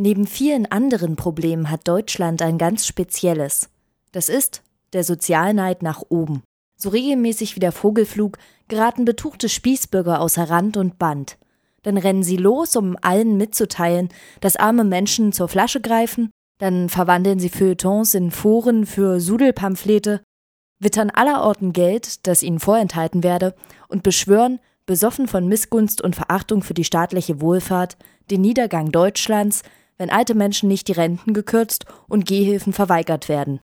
Neben vielen anderen Problemen hat Deutschland ein ganz spezielles. Das ist der Sozialneid nach oben. So regelmäßig wie der Vogelflug geraten betuchte Spießbürger außer Rand und Band. Dann rennen sie los, um allen mitzuteilen, dass arme Menschen zur Flasche greifen, dann verwandeln sie Feuilletons in Foren für Sudelpamphlete, wittern allerorten Geld, das ihnen vorenthalten werde, und beschwören, besoffen von Missgunst und Verachtung für die staatliche Wohlfahrt, den Niedergang Deutschlands, wenn alte Menschen nicht die Renten gekürzt und Gehhilfen verweigert werden.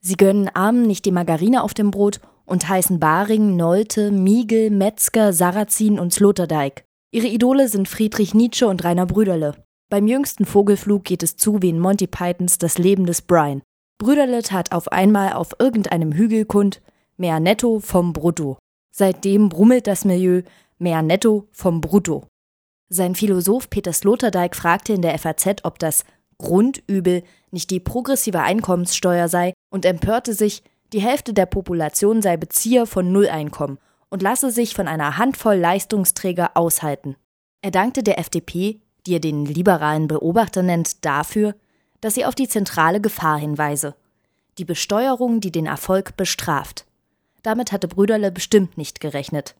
Sie gönnen Armen nicht die Margarine auf dem Brot und heißen Baring, Nolte, Miegel, Metzger, Sarrazin und Sloterdijk. Ihre Idole sind Friedrich Nietzsche und Rainer Brüderle. Beim jüngsten Vogelflug geht es zu wie in Monty Pythons Das Leben des Brian. Brüderle tat auf einmal auf irgendeinem Hügel kund, mehr netto vom Brutto. Seitdem brummelt das Milieu, mehr netto vom Brutto. Sein Philosoph Peter Sloterdijk fragte in der FAZ, ob das Grundübel nicht die progressive Einkommenssteuer sei und empörte sich, die Hälfte der Population sei Bezieher von Nulleinkommen und lasse sich von einer Handvoll Leistungsträger aushalten. Er dankte der FDP, die er den liberalen Beobachter nennt, dafür, dass sie auf die zentrale Gefahr hinweise. Die Besteuerung, die den Erfolg bestraft. Damit hatte Brüderle bestimmt nicht gerechnet.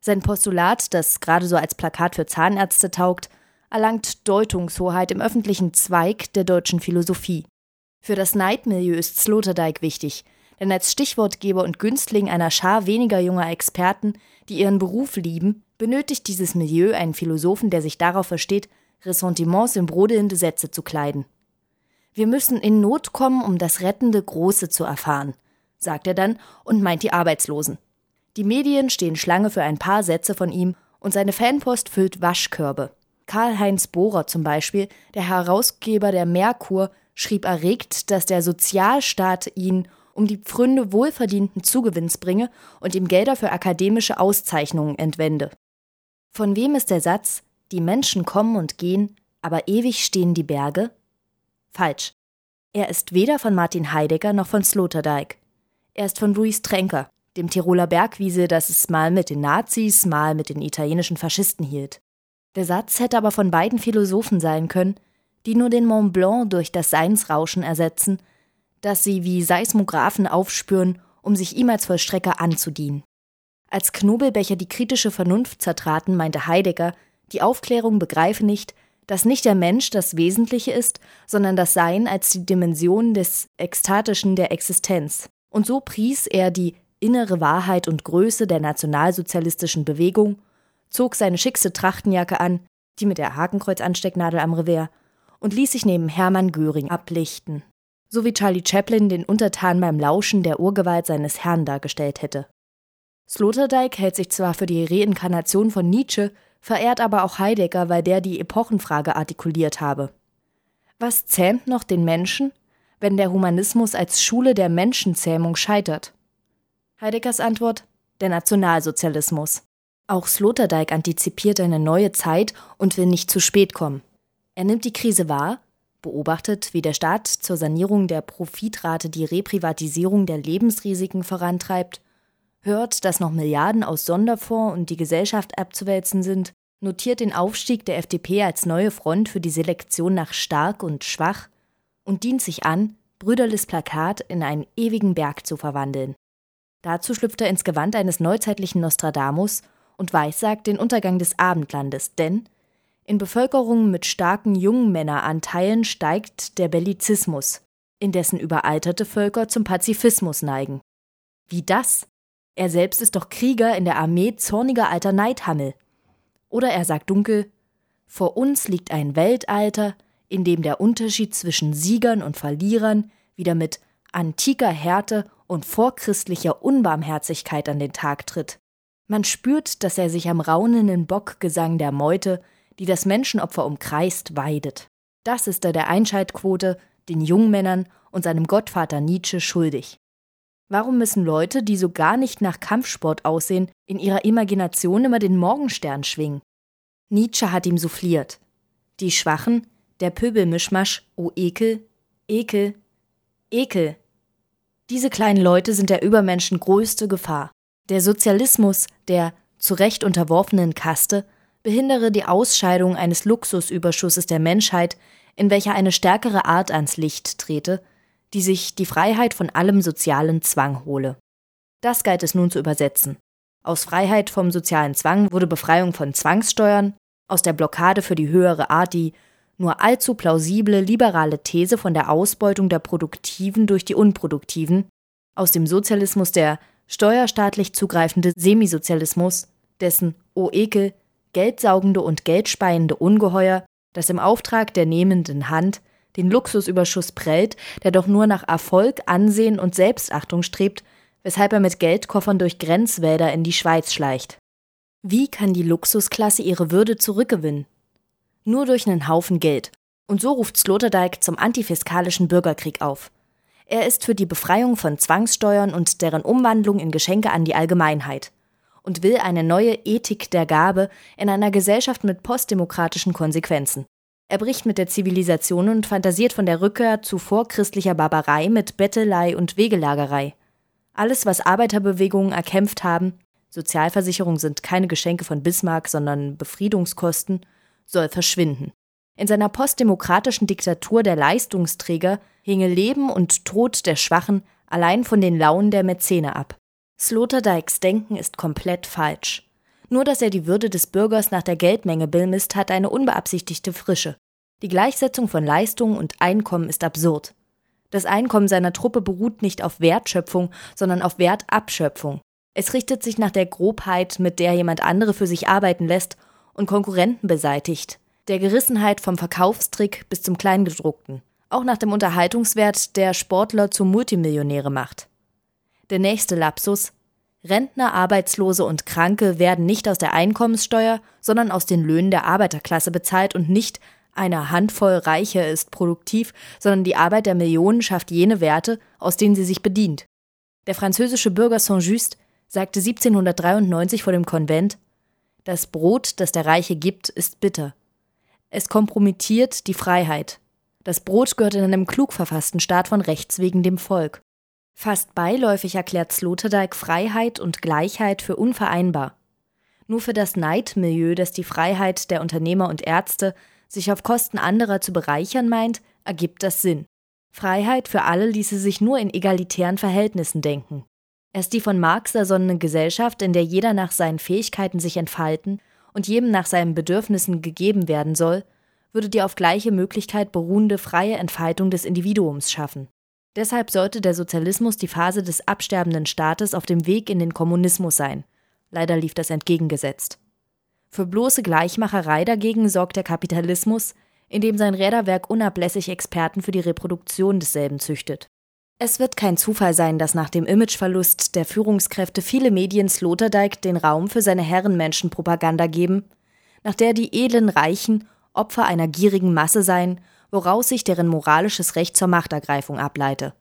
Sein Postulat, das gerade so als Plakat für Zahnärzte taugt, erlangt Deutungshoheit im öffentlichen Zweig der deutschen Philosophie. Für das Neidmilieu ist Sloterdijk wichtig, denn als Stichwortgeber und Günstling einer Schar weniger junger Experten, die ihren Beruf lieben, benötigt dieses Milieu einen Philosophen, der sich darauf versteht, Ressentiments in brodelnde Sätze zu kleiden. Wir müssen in Not kommen, um das rettende Große zu erfahren, sagt er dann und meint die Arbeitslosen. Die Medien stehen Schlange für ein paar Sätze von ihm und seine Fanpost füllt Waschkörbe. Karl-Heinz Bohrer zum Beispiel, der Herausgeber der Merkur, schrieb erregt, dass der Sozialstaat ihn um die Pfründe wohlverdienten Zugewinns bringe und ihm Gelder für akademische Auszeichnungen entwende. Von wem ist der Satz, die Menschen kommen und gehen, aber ewig stehen die Berge? Falsch. Er ist weder von Martin Heidegger noch von Sloterdijk. Er ist von Louis Tränker, dem Tiroler Bergwiese, das es mal mit den Nazis, mal mit den italienischen Faschisten hielt. Der Satz hätte aber von beiden Philosophen sein können, die nur den Mont Blanc durch das Seinsrauschen ersetzen das sie wie Seismographen aufspüren, um sich ihm als Vollstrecker anzudienen. Als Knobelbecher die kritische Vernunft zertraten, meinte Heidegger, die Aufklärung begreife nicht, dass nicht der Mensch das Wesentliche ist, sondern das Sein als die Dimension des Ekstatischen der Existenz. Und so pries er die innere Wahrheit und Größe der nationalsozialistischen Bewegung, zog seine schickste Trachtenjacke an, die mit der Hakenkreuzanstecknadel am Revers, und ließ sich neben Hermann Göring ablichten so wie Charlie Chaplin den Untertan beim Lauschen der Urgewalt seines Herrn dargestellt hätte. Sloterdijk hält sich zwar für die Reinkarnation von Nietzsche, verehrt aber auch Heidegger, weil der die Epochenfrage artikuliert habe. Was zähmt noch den Menschen, wenn der Humanismus als Schule der Menschenzähmung scheitert? Heideggers Antwort: der Nationalsozialismus. Auch Sloterdijk antizipiert eine neue Zeit und will nicht zu spät kommen. Er nimmt die Krise wahr beobachtet, wie der Staat zur Sanierung der Profitrate die Reprivatisierung der Lebensrisiken vorantreibt, hört, dass noch Milliarden aus Sonderfonds und die Gesellschaft abzuwälzen sind, notiert den Aufstieg der FDP als neue Front für die Selektion nach stark und schwach und dient sich an, Brüderles Plakat in einen ewigen Berg zu verwandeln. Dazu schlüpft er ins Gewand eines neuzeitlichen Nostradamus und weissagt den Untergang des Abendlandes, denn in Bevölkerungen mit starken Jungmänneranteilen steigt der Bellizismus, indessen überalterte Völker zum Pazifismus neigen. Wie das? Er selbst ist doch Krieger in der Armee zorniger alter Neidhammel. Oder er sagt dunkel, vor uns liegt ein Weltalter, in dem der Unterschied zwischen Siegern und Verlierern wieder mit antiker Härte und vorchristlicher Unbarmherzigkeit an den Tag tritt. Man spürt, dass er sich am raunenden Bockgesang der Meute die das Menschenopfer umkreist, weidet. Das ist er der Einschaltquote, den Jungmännern und seinem Gottvater Nietzsche schuldig. Warum müssen Leute, die so gar nicht nach Kampfsport aussehen, in ihrer Imagination immer den Morgenstern schwingen? Nietzsche hat ihm souffliert. Die Schwachen, der Pöbelmischmasch, oh Ekel, Ekel, Ekel. Diese kleinen Leute sind der Übermenschen größte Gefahr. Der Sozialismus der zu Recht unterworfenen Kaste behindere die Ausscheidung eines Luxusüberschusses der Menschheit, in welcher eine stärkere Art ans Licht trete, die sich die Freiheit von allem sozialen Zwang hole. Das galt es nun zu übersetzen. Aus Freiheit vom sozialen Zwang wurde Befreiung von Zwangssteuern, aus der Blockade für die höhere Art die nur allzu plausible liberale These von der Ausbeutung der Produktiven durch die Unproduktiven, aus dem Sozialismus der steuerstaatlich zugreifende Semisozialismus, dessen, o Ekel, geldsaugende und geldspeiende Ungeheuer, das im Auftrag der nehmenden Hand den Luxusüberschuss prellt, der doch nur nach Erfolg, Ansehen und Selbstachtung strebt, weshalb er mit Geldkoffern durch Grenzwälder in die Schweiz schleicht. Wie kann die Luxusklasse ihre Würde zurückgewinnen? Nur durch einen Haufen Geld. Und so ruft Sloterdijk zum antifiskalischen Bürgerkrieg auf. Er ist für die Befreiung von Zwangssteuern und deren Umwandlung in Geschenke an die Allgemeinheit und will eine neue Ethik der Gabe in einer Gesellschaft mit postdemokratischen Konsequenzen. Er bricht mit der Zivilisation und fantasiert von der Rückkehr zu vorchristlicher Barbarei mit Bettelei und Wegelagerei. Alles, was Arbeiterbewegungen erkämpft haben, Sozialversicherung sind keine Geschenke von Bismarck, sondern Befriedungskosten, soll verschwinden. In seiner postdemokratischen Diktatur der Leistungsträger hinge Leben und Tod der Schwachen allein von den Launen der Mäzene ab. Sloterdijks Denken ist komplett falsch. Nur dass er die Würde des Bürgers nach der Geldmenge bemisst, hat eine unbeabsichtigte Frische. Die Gleichsetzung von Leistung und Einkommen ist absurd. Das Einkommen seiner Truppe beruht nicht auf Wertschöpfung, sondern auf Wertabschöpfung. Es richtet sich nach der Grobheit, mit der jemand andere für sich arbeiten lässt und Konkurrenten beseitigt, der Gerissenheit vom Verkaufstrick bis zum Kleingedruckten, auch nach dem Unterhaltungswert, der Sportler zu Multimillionäre macht. Der nächste Lapsus Rentner, Arbeitslose und Kranke werden nicht aus der Einkommenssteuer, sondern aus den Löhnen der Arbeiterklasse bezahlt und nicht eine Handvoll Reicher ist produktiv, sondern die Arbeit der Millionen schafft jene Werte, aus denen sie sich bedient. Der französische Bürger Saint-Just sagte 1793 vor dem Konvent, das Brot, das der Reiche gibt, ist bitter. Es kompromittiert die Freiheit. Das Brot gehört in einem klug verfassten Staat von Rechts wegen dem Volk. Fast beiläufig erklärt Sloterdijk Freiheit und Gleichheit für unvereinbar. Nur für das Neidmilieu, das die Freiheit der Unternehmer und Ärzte, sich auf Kosten anderer zu bereichern meint, ergibt das Sinn. Freiheit für alle ließe sich nur in egalitären Verhältnissen denken. Erst die von Marx ersonnene Gesellschaft, in der jeder nach seinen Fähigkeiten sich entfalten und jedem nach seinen Bedürfnissen gegeben werden soll, würde die auf gleiche Möglichkeit beruhende freie Entfaltung des Individuums schaffen. Deshalb sollte der Sozialismus die Phase des absterbenden Staates auf dem Weg in den Kommunismus sein. Leider lief das entgegengesetzt. Für bloße Gleichmacherei dagegen sorgt der Kapitalismus, indem sein Räderwerk unablässig Experten für die Reproduktion desselben züchtet. Es wird kein Zufall sein, dass nach dem Imageverlust der Führungskräfte viele Medien Sloterdijk den Raum für seine Herrenmenschenpropaganda geben, nach der die edlen Reichen Opfer einer gierigen Masse seien, woraus sich deren moralisches Recht zur Machtergreifung ableite.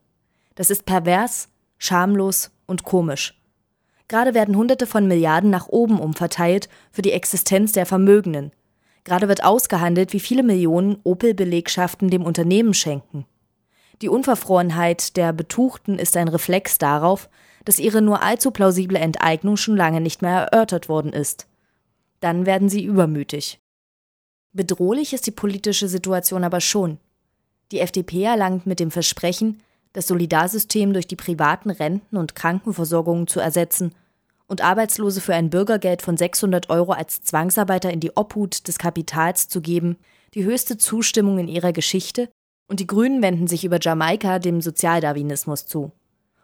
Das ist pervers, schamlos und komisch. Gerade werden Hunderte von Milliarden nach oben umverteilt für die Existenz der Vermögenden. Gerade wird ausgehandelt, wie viele Millionen Opel-Belegschaften dem Unternehmen schenken. Die Unverfrorenheit der Betuchten ist ein Reflex darauf, dass ihre nur allzu plausible Enteignung schon lange nicht mehr erörtert worden ist. Dann werden sie übermütig. Bedrohlich ist die politische Situation aber schon. Die FDP erlangt mit dem Versprechen, das Solidarsystem durch die privaten Renten- und Krankenversorgungen zu ersetzen und Arbeitslose für ein Bürgergeld von 600 Euro als Zwangsarbeiter in die Obhut des Kapitals zu geben, die höchste Zustimmung in ihrer Geschichte und die Grünen wenden sich über Jamaika dem Sozialdarwinismus zu.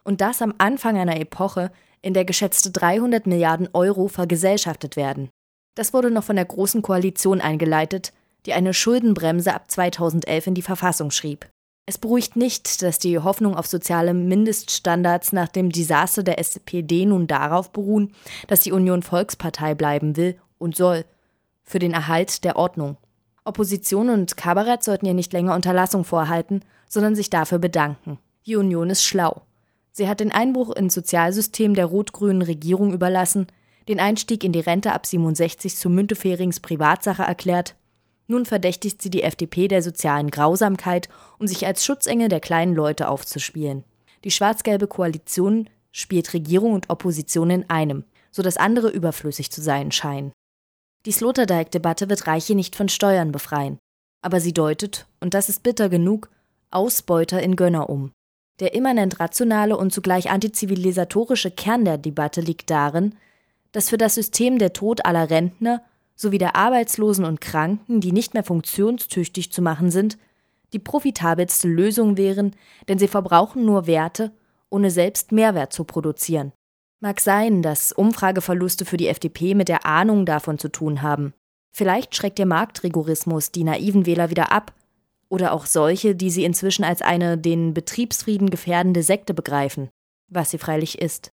Und das am Anfang einer Epoche, in der geschätzte 300 Milliarden Euro vergesellschaftet werden. Das wurde noch von der Großen Koalition eingeleitet, die eine Schuldenbremse ab 2011 in die Verfassung schrieb. Es beruhigt nicht, dass die Hoffnung auf soziale Mindeststandards nach dem Desaster der SPD nun darauf beruhen, dass die Union Volkspartei bleiben will und soll, für den Erhalt der Ordnung. Opposition und Kabarett sollten ihr nicht länger Unterlassung vorhalten, sondern sich dafür bedanken. Die Union ist schlau. Sie hat den Einbruch ins Sozialsystem der rot-grünen Regierung überlassen, den Einstieg in die Rente ab 67 zu Münteferings Privatsache erklärt. Nun verdächtigt sie die FDP der sozialen Grausamkeit, um sich als Schutzengel der kleinen Leute aufzuspielen. Die schwarz-gelbe Koalition spielt Regierung und Opposition in einem, so dass andere überflüssig zu sein scheinen. Die Sloterdijk-Debatte wird Reiche nicht von Steuern befreien. aber sie deutet, und das ist bitter genug, Ausbeuter in Gönner um. Der immanent rationale und zugleich antizivilisatorische Kern der Debatte liegt darin, dass für das System der Tod aller Rentner sowie der Arbeitslosen und Kranken, die nicht mehr funktionstüchtig zu machen sind, die profitabelste Lösung wären, denn sie verbrauchen nur Werte, ohne selbst Mehrwert zu produzieren. Mag sein, dass Umfrageverluste für die FDP mit der Ahnung davon zu tun haben. Vielleicht schreckt der Marktrigorismus die naiven Wähler wieder ab, oder auch solche, die sie inzwischen als eine den Betriebsfrieden gefährdende Sekte begreifen, was sie freilich ist.